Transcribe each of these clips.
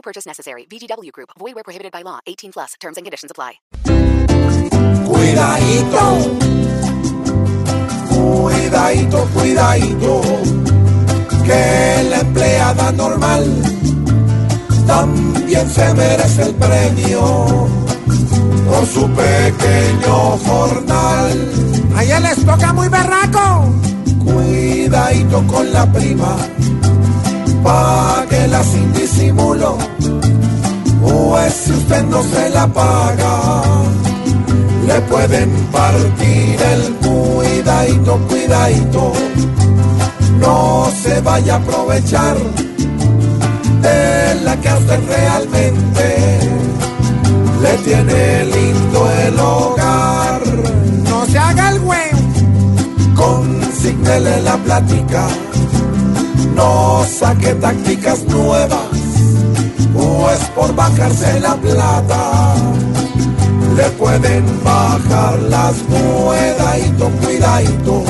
No purchase necessary. VGW Group. Void where prohibited by law. 18 plus. Terms and conditions apply. Cuidadito, cuidadito, cuidadito, que la empleada normal también se merece el premio por su pequeño jornal. A ella les toca muy berraco. Cuidadito con la prima, páguela sin si usted no se la paga, le pueden partir el cuidadito, cuidadito, no se vaya a aprovechar de la que a usted realmente le tiene lindo el hogar. No se haga el güey. Consígnele la plática, no saque tácticas nuevas, pues por bajarse la plata le pueden bajar las cuidadito, cuidadito,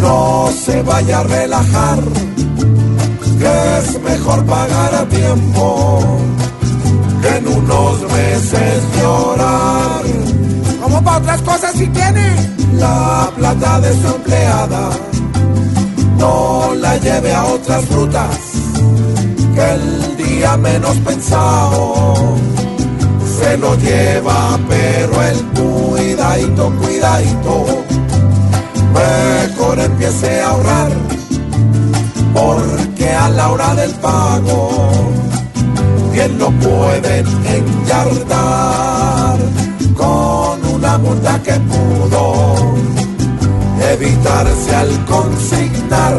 no se vaya a relajar, que es mejor pagar a tiempo que en unos meses llorar. Como para otras cosas si tiene. La plata de su empleada no la lleve a otras rutas que el día menos pensado. Se lo lleva, pero el cuidadito, cuidadito, mejor empiece a ahorrar, porque a la hora del pago, bien lo pueden enyardar con una multa que pudo evitarse al consignar